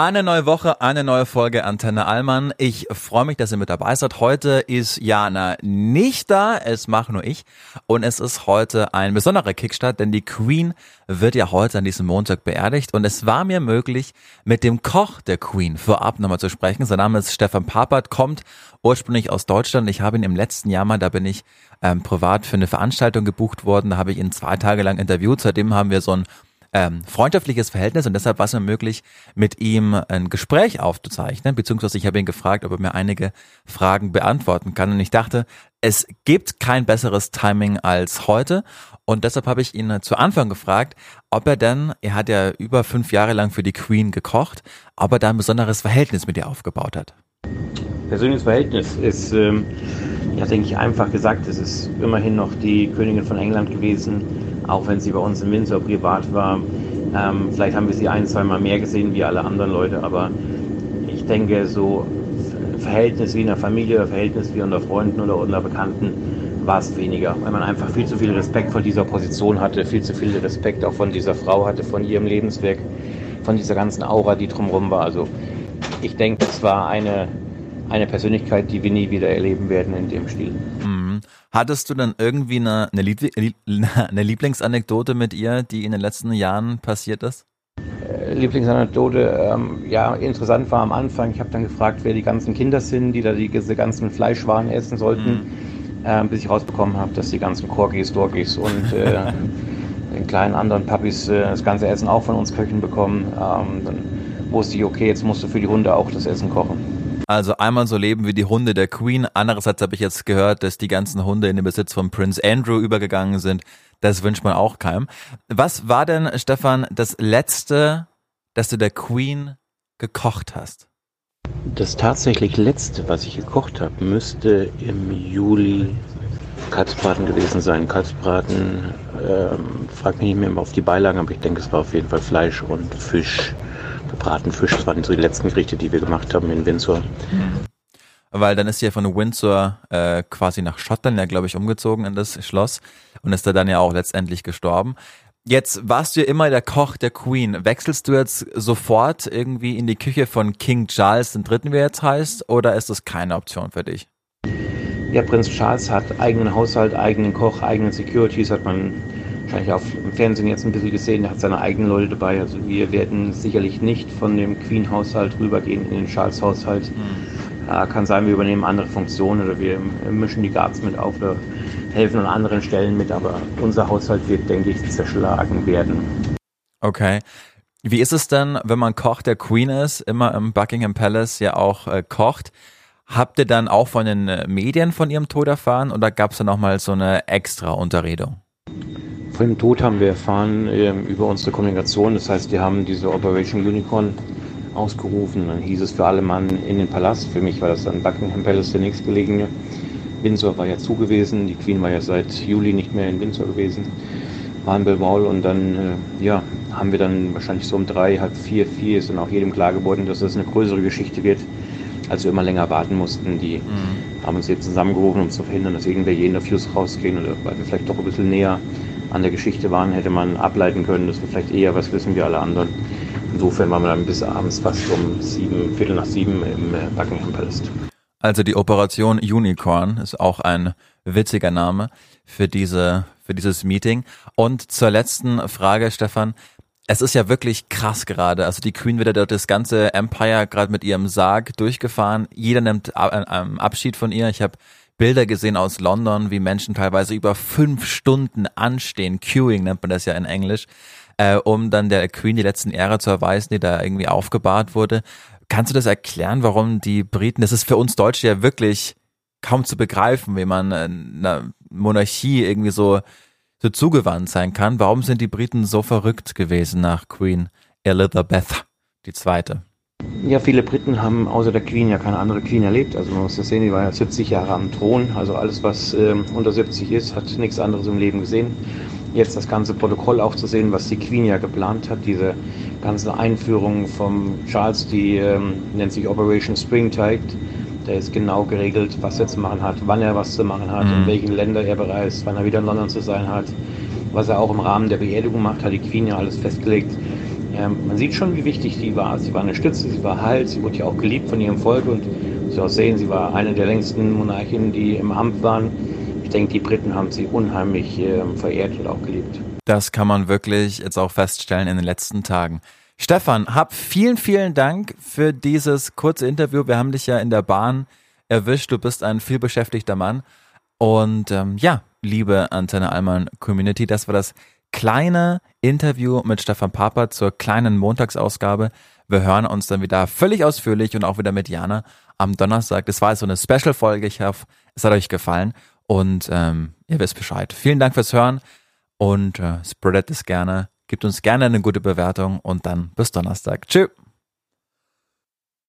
Eine neue Woche, eine neue Folge Antenne Allmann. Ich freue mich, dass ihr mit dabei seid. Heute ist Jana nicht da, es mache nur ich. Und es ist heute ein besonderer Kickstart, denn die Queen wird ja heute an diesem Montag beerdigt. Und es war mir möglich, mit dem Koch der Queen vorab nochmal zu sprechen. Sein Name ist Stefan Papert, kommt ursprünglich aus Deutschland. Ich habe ihn im letzten Jahr mal, da bin ich ähm, privat für eine Veranstaltung gebucht worden. Da habe ich ihn zwei Tage lang interviewt. Seitdem haben wir so ein ähm, freundschaftliches Verhältnis und deshalb war es mir möglich, mit ihm ein Gespräch aufzuzeichnen, beziehungsweise ich habe ihn gefragt, ob er mir einige Fragen beantworten kann. Und ich dachte, es gibt kein besseres Timing als heute. Und deshalb habe ich ihn zu Anfang gefragt, ob er denn, er hat ja über fünf Jahre lang für die Queen gekocht, ob er da ein besonderes Verhältnis mit ihr aufgebaut hat. Persönliches Verhältnis ist, ähm, ja, denke ich, einfach gesagt, es ist immerhin noch die Königin von England gewesen auch wenn sie bei uns in Windsor privat war. Ähm, vielleicht haben wir sie ein, zwei Mal mehr gesehen wie alle anderen Leute, aber ich denke, so Verhältnis wie in der Familie, Verhältnis wie unter Freunden oder unter Bekannten war es weniger, weil man einfach viel zu viel Respekt vor dieser Position hatte, viel zu viel Respekt auch von dieser Frau hatte, von ihrem Lebenswerk, von dieser ganzen Aura, die drumherum war. Also ich denke, es war eine, eine Persönlichkeit, die wir nie wieder erleben werden in dem Stil. Hattest du dann irgendwie eine, eine, Liebl eine Lieblingsanekdote mit ihr, die in den letzten Jahren passiert ist? Äh, Lieblingsanekdote, ähm, ja, interessant war am Anfang, ich habe dann gefragt, wer die ganzen Kinder sind, die da die, diese ganzen Fleischwaren essen sollten, mhm. äh, bis ich rausbekommen habe, dass die ganzen Corgis, Dorgis und äh, den kleinen anderen Puppies äh, das ganze Essen auch von uns Köchen bekommen. Ähm, dann wusste ich, okay, jetzt musst du für die Hunde auch das Essen kochen. Also einmal so leben wie die Hunde der Queen. Andererseits habe ich jetzt gehört, dass die ganzen Hunde in den Besitz von Prince Andrew übergegangen sind. Das wünscht man auch keinem. Was war denn, Stefan, das letzte, dass du der Queen gekocht hast? Das tatsächlich letzte, was ich gekocht habe, müsste im Juli Kalbsbraten gewesen sein. Kalbsbraten, ähm, frag mich nicht mehr auf die Beilagen, aber ich denke, es war auf jeden Fall Fleisch und Fisch gebraten Fisch. Das waren so die letzten Gerichte, die wir gemacht haben in Windsor. Weil dann ist sie ja von Windsor äh, quasi nach Schottland, ja glaube ich, umgezogen in das Schloss und ist da dann ja auch letztendlich gestorben. Jetzt warst du ja immer der Koch der Queen. Wechselst du jetzt sofort irgendwie in die Küche von King Charles III., wie er jetzt heißt, oder ist das keine Option für dich? Ja, Prinz Charles hat eigenen Haushalt, eigenen Koch, eigenen Securities, hat man wahrscheinlich auf dem Fernsehen jetzt ein bisschen gesehen, er hat seine eigenen Leute dabei. Also wir werden sicherlich nicht von dem Queen-Haushalt rübergehen in den Charles-Haushalt. Äh, kann sein, wir übernehmen andere Funktionen oder wir mischen die Guards mit auf oder helfen an anderen Stellen mit, aber unser Haushalt wird, denke ich, zerschlagen werden. Okay. Wie ist es denn, wenn man Koch der Queen ist, immer im Buckingham Palace ja auch äh, kocht? Habt ihr dann auch von den äh, Medien von ihrem Tod erfahren oder gab es da nochmal so eine extra Unterredung? Dem Tod haben wir erfahren äh, über unsere Kommunikation. Das heißt, wir haben diese Operation Unicorn ausgerufen. Dann hieß es für alle Mann in den Palast. Für mich war das dann Buckingham Palace, der nächstgelegene. Windsor war ja zu gewesen. Die Queen war ja seit Juli nicht mehr in Windsor gewesen. Marlborough Wall und dann äh, ja, haben wir dann wahrscheinlich so um drei, halb vier, vier ist dann auch jedem klar geworden, dass das eine größere Geschichte wird, als wir immer länger warten mussten. Die mhm. haben uns jetzt zusammengerufen, um zu verhindern, dass irgendwelche Interviews rausgehen oder weil wir vielleicht doch ein bisschen näher an der Geschichte waren, hätte man ableiten können, dass wir vielleicht eher was wissen wie alle anderen. Insofern waren wir dann bis abends fast um sieben, Viertel nach sieben im äh, Buckingham Palast. Also die Operation Unicorn ist auch ein witziger Name für diese, für dieses Meeting. Und zur letzten Frage, Stefan. Es ist ja wirklich krass gerade. Also die Queen wird ja dort das ganze Empire gerade mit ihrem Sarg durchgefahren. Jeder nimmt äh, ähm, Abschied von ihr. Ich habe Bilder gesehen aus London, wie Menschen teilweise über fünf Stunden anstehen, Queuing nennt man das ja in Englisch, äh, um dann der Queen die letzten Ehre zu erweisen, die da irgendwie aufgebahrt wurde. Kannst du das erklären, warum die Briten, das ist für uns Deutsche ja wirklich kaum zu begreifen, wie man einer Monarchie irgendwie so, so zugewandt sein kann. Warum sind die Briten so verrückt gewesen nach Queen Elizabeth die Zweite? Ja, viele Briten haben außer der Queen ja keine andere Queen erlebt. Also man muss das sehen, die war ja 70 Jahre am Thron. Also alles, was äh, unter 70 ist, hat nichts anderes im Leben gesehen. Jetzt das ganze Protokoll auch zu sehen, was die Queen ja geplant hat, diese ganze Einführung vom Charles, die ähm, nennt sich Operation Springtide. Da ist genau geregelt, was er zu machen hat, wann er was zu machen hat, mhm. in welchen Ländern er bereist, wann er wieder in London zu sein hat. Was er auch im Rahmen der Beerdigung macht, hat die Queen ja alles festgelegt man sieht schon, wie wichtig sie war. Sie war eine Stütze, sie war Halt, sie wurde ja auch geliebt von ihrem Volk und Sie auch sehen, sie war eine der längsten Monarchinnen, die im Amt waren. Ich denke, die Briten haben sie unheimlich äh, verehrt und auch geliebt. Das kann man wirklich jetzt auch feststellen in den letzten Tagen. Stefan, hab vielen, vielen Dank für dieses kurze Interview. Wir haben dich ja in der Bahn erwischt. Du bist ein vielbeschäftigter Mann. Und ähm, ja, liebe Antenne Allmann Community, das war das kleine Interview mit Stefan Papa zur kleinen Montagsausgabe. Wir hören uns dann wieder völlig ausführlich und auch wieder mit Jana am Donnerstag. Das war so eine Special-Folge. Ich hoffe, es hat euch gefallen. Und ähm, ihr wisst Bescheid. Vielen Dank fürs Hören und äh, spreadet es gerne. Gebt uns gerne eine gute Bewertung und dann bis Donnerstag. Tschüss.